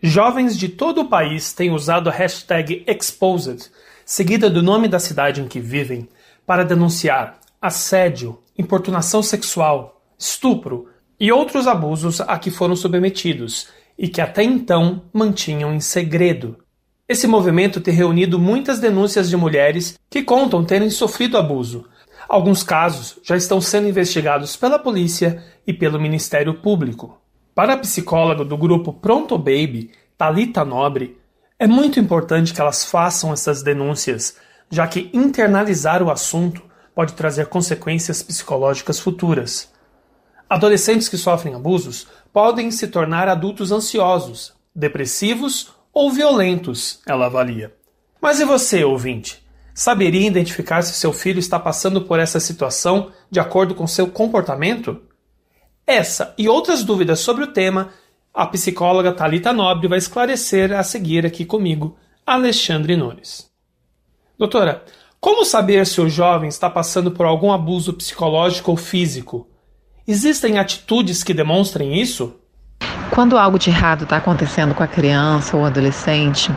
Jovens de todo o país têm usado a hashtag Exposed, seguida do nome da cidade em que vivem, para denunciar assédio, importunação sexual, estupro e outros abusos a que foram submetidos e que até então mantinham em segredo. Esse movimento tem reunido muitas denúncias de mulheres que contam terem sofrido abuso. Alguns casos já estão sendo investigados pela polícia e pelo Ministério Público. Para a psicóloga do grupo Pronto Baby, Talita Nobre, é muito importante que elas façam essas denúncias, já que internalizar o assunto pode trazer consequências psicológicas futuras. Adolescentes que sofrem abusos podem se tornar adultos ansiosos, depressivos ou violentos, ela avalia. Mas e você, ouvinte? Saberia identificar se seu filho está passando por essa situação de acordo com seu comportamento? Essa e outras dúvidas sobre o tema, a psicóloga Talita Nobre vai esclarecer a seguir aqui comigo, Alexandre Nunes. Doutora, como saber se o jovem está passando por algum abuso psicológico ou físico? Existem atitudes que demonstrem isso? Quando algo de errado está acontecendo com a criança ou adolescente,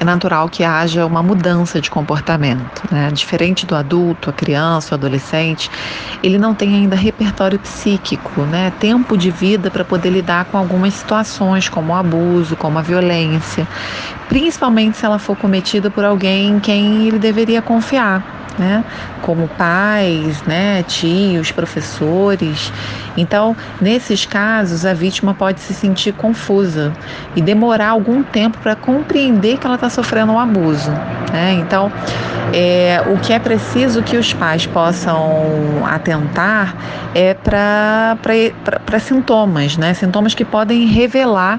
é natural que haja uma mudança de comportamento. Né? Diferente do adulto, a criança, o adolescente, ele não tem ainda repertório psíquico, né? tempo de vida para poder lidar com algumas situações, como o abuso, como a violência, principalmente se ela for cometida por alguém em quem ele deveria confiar né? Como pais, né, tios, professores. Então, nesses casos, a vítima pode se sentir confusa e demorar algum tempo para compreender que ela está sofrendo um abuso. Né? Então, é, o que é preciso que os pais possam atentar é para sintomas, né? Sintomas que podem revelar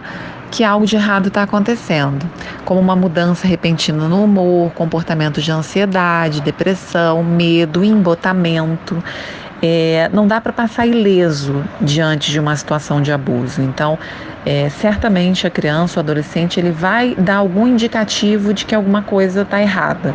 que algo de errado está acontecendo, como uma mudança repentina no humor, comportamento de ansiedade, depressão, medo, embotamento. É, não dá para passar ileso diante de uma situação de abuso. Então, é, certamente a criança ou adolescente ele vai dar algum indicativo de que alguma coisa está errada.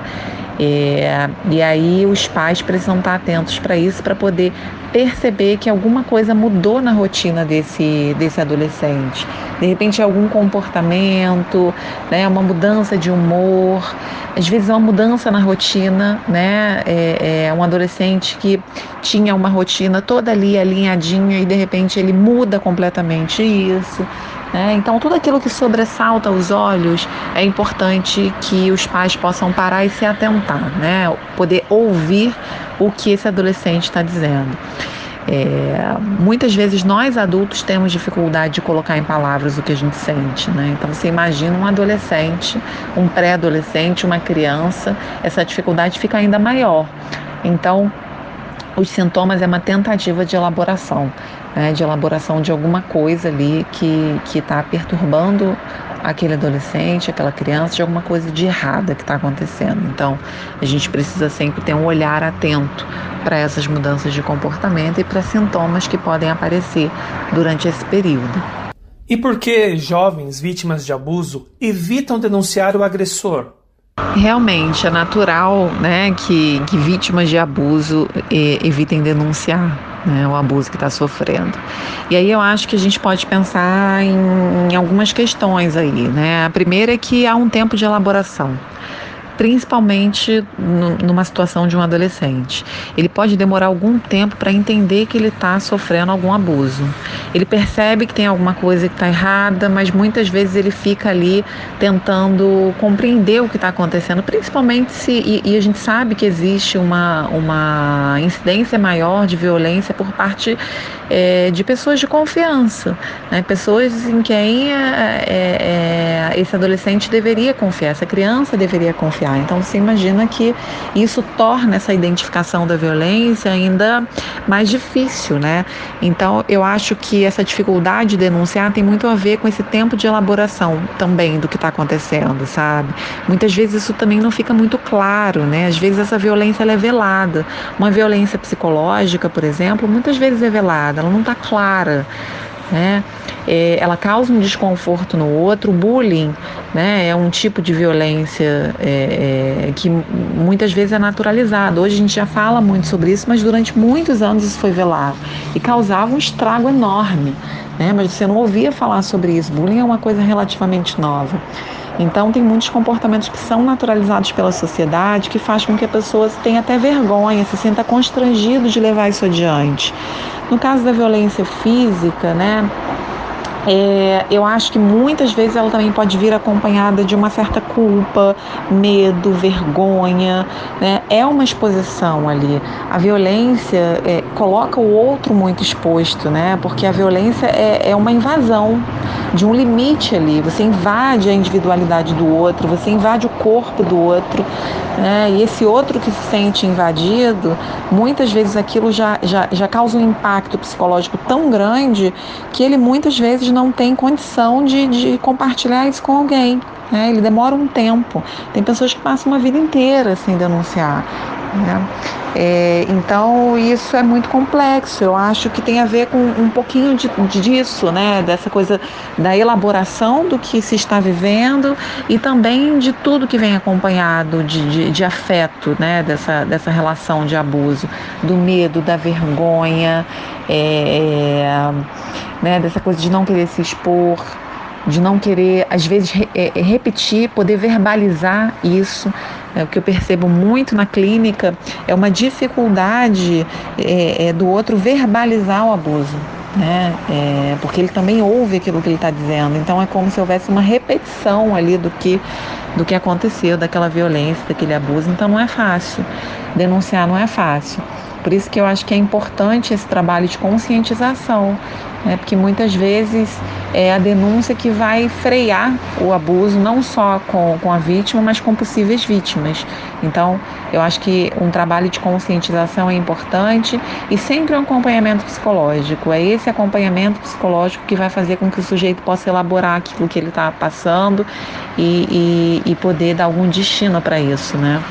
É, e aí os pais precisam estar atentos para isso, para poder perceber que alguma coisa mudou na rotina desse, desse adolescente. De repente, algum comportamento, né, uma mudança de humor, às vezes uma mudança na rotina, né? É, é um adolescente que tinha uma rotina toda ali alinhadinha e de repente ele muda completamente isso. Né? Então, tudo aquilo que sobressalta os olhos é importante que os pais possam parar e se atentar, né? poder ouvir o que esse adolescente está dizendo. É, muitas vezes nós adultos temos dificuldade de colocar em palavras o que a gente sente, né? Então você imagina um adolescente, um pré-adolescente, uma criança, essa dificuldade fica ainda maior. Então, os sintomas é uma tentativa de elaboração, né, de elaboração de alguma coisa ali que está perturbando aquele adolescente, aquela criança, de alguma coisa de errada que está acontecendo. Então, a gente precisa sempre ter um olhar atento para essas mudanças de comportamento e para sintomas que podem aparecer durante esse período. E por que jovens vítimas de abuso evitam denunciar o agressor? Realmente é natural né, que, que vítimas de abuso evitem denunciar né, o abuso que está sofrendo. E aí eu acho que a gente pode pensar em, em algumas questões aí. Né? A primeira é que há um tempo de elaboração principalmente numa situação de um adolescente. Ele pode demorar algum tempo para entender que ele está sofrendo algum abuso. Ele percebe que tem alguma coisa que está errada, mas muitas vezes ele fica ali tentando compreender o que está acontecendo, principalmente se. E, e, a gente sabe que existe uma, uma incidência maior de violência por parte é, de pessoas de confiança, né? pessoas em quem é, é, esse adolescente deveria confiar, essa criança deveria confiar. Então você imagina que isso torna essa identificação da violência ainda mais difícil, né? Então eu acho que essa dificuldade de denunciar tem muito a ver com esse tempo de elaboração também do que está acontecendo, sabe? Muitas vezes isso também não fica muito claro, né? Às vezes essa violência é velada. Uma violência psicológica, por exemplo, muitas vezes é velada, ela não está clara né? É, ela causa um desconforto no outro. O bullying né, é um tipo de violência é, é, que muitas vezes é naturalizado. Hoje a gente já fala muito sobre isso, mas durante muitos anos isso foi velado e causava um estrago enorme né? Mas você não ouvia falar sobre isso. Bullying é uma coisa relativamente nova. Então, tem muitos comportamentos que são naturalizados pela sociedade que faz com que a pessoa tenha até vergonha, se sinta constrangido de levar isso adiante. No caso da violência física, né? É, eu acho que muitas vezes ela também pode vir acompanhada de uma certa culpa, medo, vergonha, né? É uma exposição ali. A violência é, coloca o outro muito exposto, né? Porque a violência é, é uma invasão de um limite ali. Você invade a individualidade do outro, você invade o corpo do outro, né? E esse outro que se sente invadido, muitas vezes aquilo já, já, já causa um impacto psicológico tão grande que ele muitas vezes não tem condição de, de compartilhar isso com alguém. Né? Ele demora um tempo. Tem pessoas que passam uma vida inteira sem denunciar. Né? É, então isso é muito complexo. Eu acho que tem a ver com um pouquinho de, disso, né? Dessa coisa da elaboração do que se está vivendo e também de tudo que vem acompanhado de, de, de afeto, né? Dessa, dessa relação de abuso, do medo, da vergonha, é, é né? Dessa coisa de não querer se expor de não querer, às vezes, é, é, repetir, poder verbalizar isso. É, o que eu percebo muito na clínica é uma dificuldade é, é, do outro verbalizar o abuso. Né? É, porque ele também ouve aquilo que ele está dizendo. Então é como se houvesse uma repetição ali do que, do que aconteceu, daquela violência, daquele abuso. Então não é fácil. Denunciar não é fácil. Por isso que eu acho que é importante esse trabalho de conscientização, né? porque muitas vezes é a denúncia que vai frear o abuso, não só com, com a vítima, mas com possíveis vítimas. Então, eu acho que um trabalho de conscientização é importante e sempre um acompanhamento psicológico. É esse acompanhamento psicológico que vai fazer com que o sujeito possa elaborar aquilo que ele está passando e, e, e poder dar algum destino para isso, né?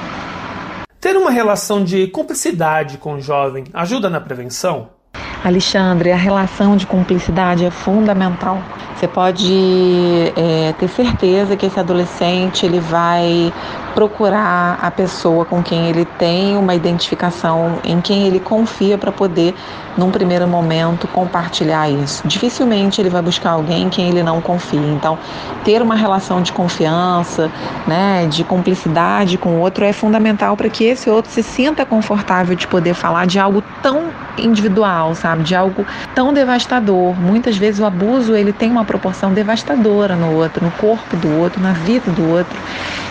Ter uma relação de cumplicidade com o jovem ajuda na prevenção? Alexandre, a relação de cumplicidade é fundamental. Você pode é, ter certeza que esse adolescente ele vai procurar a pessoa com quem ele tem uma identificação, em quem ele confia para poder, num primeiro momento, compartilhar isso. Dificilmente ele vai buscar alguém em quem ele não confia. Então, ter uma relação de confiança, né, de cumplicidade com o outro é fundamental para que esse outro se sinta confortável de poder falar de algo tão individual, sabe, de algo tão devastador. Muitas vezes o abuso ele tem uma proporção devastadora no outro, no corpo do outro, na vida do outro.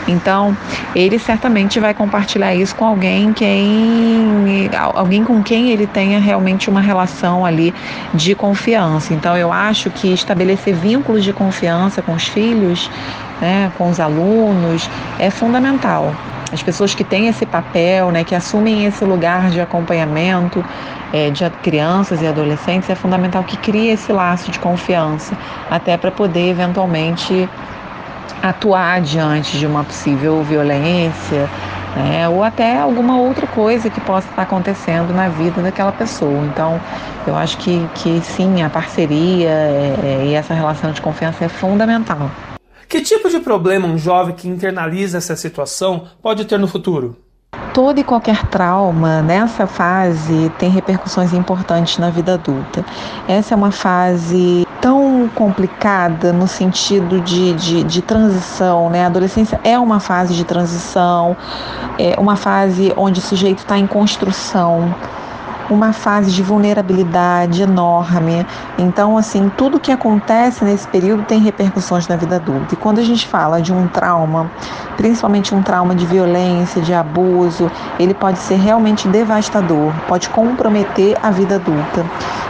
Então, ele certamente vai compartilhar isso com alguém quem alguém com quem ele tenha realmente uma relação ali de confiança. Então, eu acho que estabelecer vínculos de confiança com os filhos, né, com os alunos, é fundamental. As pessoas que têm esse papel, né, que assumem esse lugar de acompanhamento é, de crianças e adolescentes, é fundamental que crie esse laço de confiança, até para poder eventualmente atuar diante de uma possível violência, né, ou até alguma outra coisa que possa estar acontecendo na vida daquela pessoa. Então, eu acho que, que sim, a parceria é, é, e essa relação de confiança é fundamental. Que tipo de problema um jovem que internaliza essa situação pode ter no futuro? todo e qualquer trauma nessa fase tem repercussões importantes na vida adulta. Essa é uma fase complicada no sentido de, de, de, transição, né? A adolescência é uma fase de transição, é uma fase onde o sujeito está em construção uma fase de vulnerabilidade enorme. Então, assim, tudo que acontece nesse período tem repercussões na vida adulta. E quando a gente fala de um trauma, principalmente um trauma de violência, de abuso, ele pode ser realmente devastador, pode comprometer a vida adulta.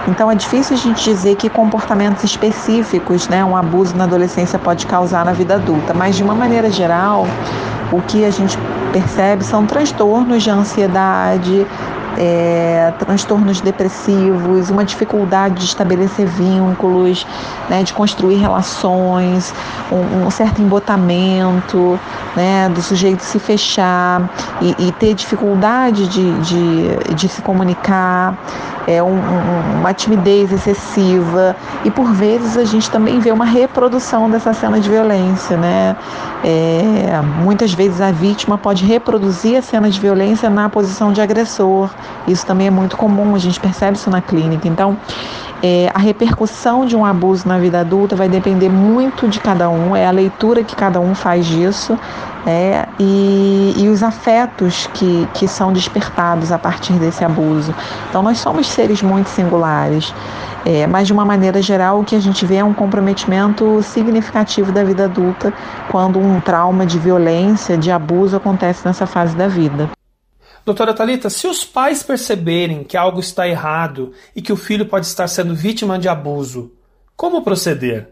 Então, é difícil a gente dizer que comportamentos específicos, né, um abuso na adolescência pode causar na vida adulta, mas de uma maneira geral, o que a gente percebe são transtornos de ansiedade, é, transtornos depressivos, uma dificuldade de estabelecer vínculos, né, de construir relações, um, um certo embotamento, né, do sujeito se fechar e, e ter dificuldade de, de, de, se comunicar, é, um, uma timidez excessiva e por vezes a gente também vê uma reprodução dessa cena de violência, né? É, muitas vezes a vítima pode reproduzir a cena de violência na posição de agressor. Isso também é muito comum, a gente percebe isso na clínica. Então, É, a repercussão de um abuso na vida adulta vai depender muito de cada um, é a leitura que cada um faz disso é, e, e, os afetos que, que são despertados a partir desse abuso. Então, nós somos seres muito singulares, é, mas de uma maneira geral, o que a gente vê é um comprometimento significativo da vida adulta quando um trauma de violência, de abuso acontece nessa fase da vida. Doutora Talita, se os pais perceberem que algo está errado e que o filho pode estar sendo vítima de abuso, como proceder?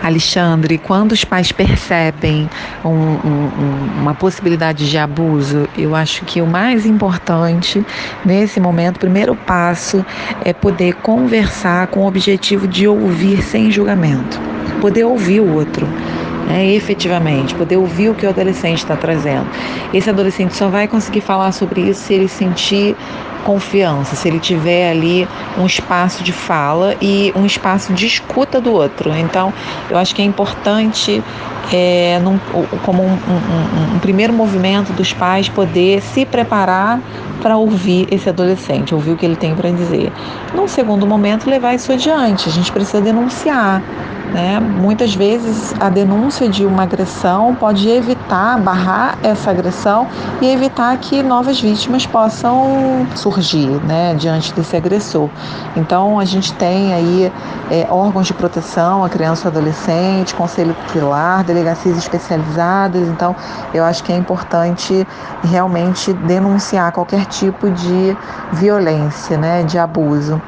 Alexandre, quando os pais percebem um, um, uma possibilidade de abuso, eu acho que o mais importante nesse momento, o primeiro passo é poder conversar com o objetivo de ouvir sem julgamento, poder ouvir o outro né, efetivamente, poder ouvir o que o adolescente está trazendo. Esse adolescente só vai conseguir falar sobre isso se ele sentir confiança, se ele tiver ali um espaço de fala e um espaço de escuta do outro. Então, eu acho que é importante, é, num, como um, um, um primeiro movimento dos pais, poder se preparar para ouvir esse adolescente, ouvir o que ele tem para dizer. Num segundo momento, levar isso adiante. A gente precisa denunciar. Né? Muitas vezes a denúncia de uma agressão pode evitar, barrar essa agressão e evitar que novas vítimas possam surgir né, diante desse agressor. Então a gente tem aí é, órgãos de proteção à criança e adolescente, conselho tutelar, delegacias especializadas. Então eu acho que é importante realmente denunciar qualquer tipo de violência, né, de abuso.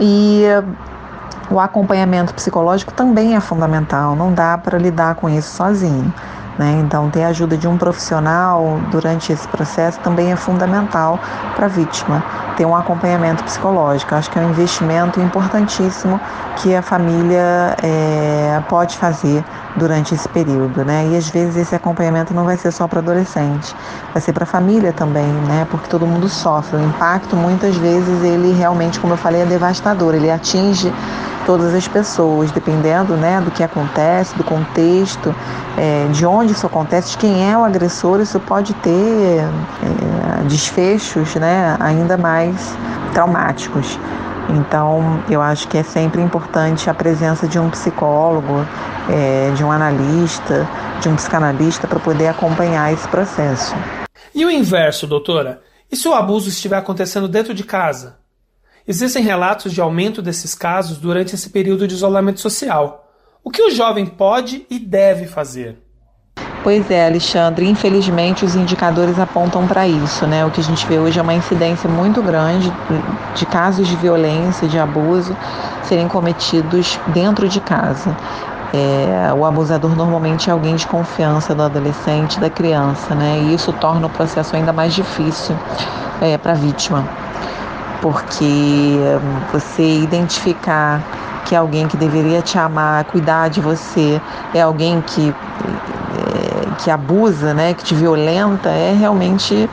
E o acompanhamento psicológico também é fundamental, não dá para lidar com isso sozinho. Né? Então, ter a ajuda de um profissional durante esse processo também é fundamental para a vítima. Ter um acompanhamento psicológico. Acho que é um investimento importantíssimo que a família é, pode fazer durante esse período, né? E às vezes esse acompanhamento não vai ser só para adolescente, vai ser para a família também, né? Porque todo mundo sofre. O impacto muitas vezes ele realmente, como eu falei, é devastador. Ele atinge todas as pessoas, dependendo né, do que acontece, do contexto, é, de onde isso acontece, de quem é o agressor, isso pode ter é, desfechos né, ainda mais traumáticos. Então, eu acho que é sempre importante a presença de um psicólogo, é, de um analista, de um psicanalista para poder acompanhar esse processo. E o inverso, doutora? E se o abuso estiver acontecendo dentro de casa? Existem relatos de aumento desses casos durante esse período de isolamento social. O que o jovem pode e deve fazer? Pois é, Alexandre, infelizmente os indicadores apontam para isso, né? O que a gente vê hoje é uma incidência muito grande de casos de violência, de abuso serem cometidos dentro de casa. É, o abusador normalmente é alguém de confiança do adolescente, da criança, né? E isso torna o processo ainda mais difícil é, para a vítima porque você identificar que alguém que deveria te amar, cuidar de você, é alguém que, é, que abusa, né, que te violenta, é realmente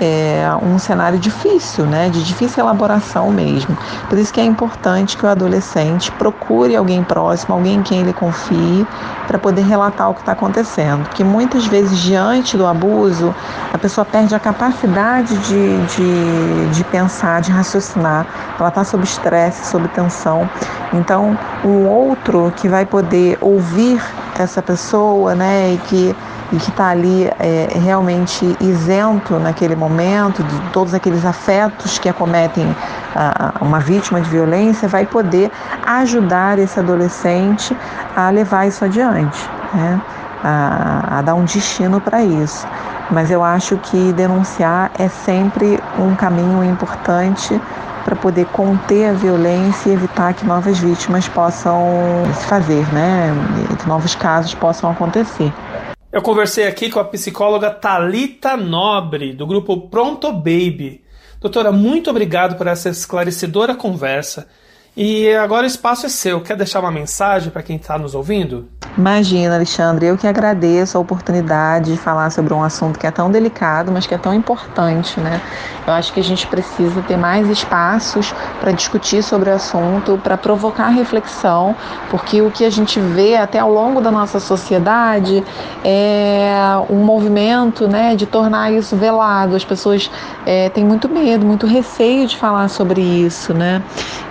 é um cenário difícil, né, de difícil elaboração mesmo. Por isso que é importante que o adolescente procure alguém próximo, alguém em quem ele confie, para poder relatar o que está acontecendo. Porque muitas vezes, diante do abuso, a pessoa perde a capacidade de, de, de pensar, de raciocinar. Ela está sob estresse, sob tensão. Então, um outro que vai poder ouvir essa pessoa, né, e que e que está ali é, realmente isento naquele momento de todos aqueles afetos que acometem uma vítima de violência, vai poder ajudar esse adolescente a levar isso adiante, né? a, a dar um destino para isso. Mas eu acho que denunciar é sempre um caminho importante para poder conter a violência e evitar que novas vítimas possam se fazer, né? Que novos casos possam acontecer. Eu conversei aqui com a psicóloga Talita Nobre, do grupo Pronto Baby. Doutora, muito obrigado por essa esclarecedora conversa. E agora o espaço é seu. Quer deixar uma mensagem para quem está nos ouvindo? Imagina, Alexandre, eu que agradeço a oportunidade de falar sobre um assunto que é tão delicado, mas que é tão importante, né? Eu acho que a gente precisa ter mais espaços para discutir sobre o assunto, para provocar reflexão, porque o que a gente vê até ao longo da nossa sociedade é um movimento, né, de tornar isso velado. As pessoas é, têm muito medo, muito receio de falar sobre isso, né?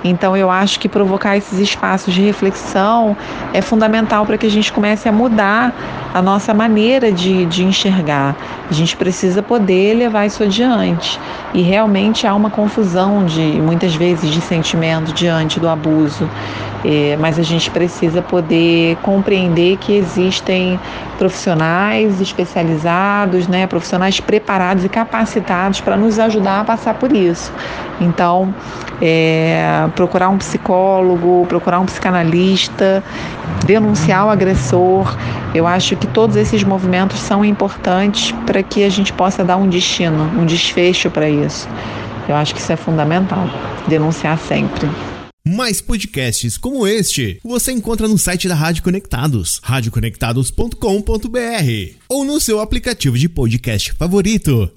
Então eu acho que provocar esses espaços de reflexão é fundamental para que a gente comece a mudar a nossa maneira de, de enxergar. A gente precisa poder levar isso adiante. E realmente há uma confusão de muitas vezes de sentimento diante do abuso. É, mas a gente precisa poder compreender que existem profissionais especializados, né, profissionais preparados e capacitados para nos ajudar a passar por isso. Então, é, procurar um psicólogo, procurar um psicanalista, denunciar o agressor. Eu acho que todos esses movimentos são importantes para que a gente possa dar um destino, um desfecho para isso. Eu acho que isso é fundamental, denunciar sempre. Mais podcasts como este você encontra no site da Rádio Conectados, radioconectados.com.br ou no seu aplicativo de podcast favorito.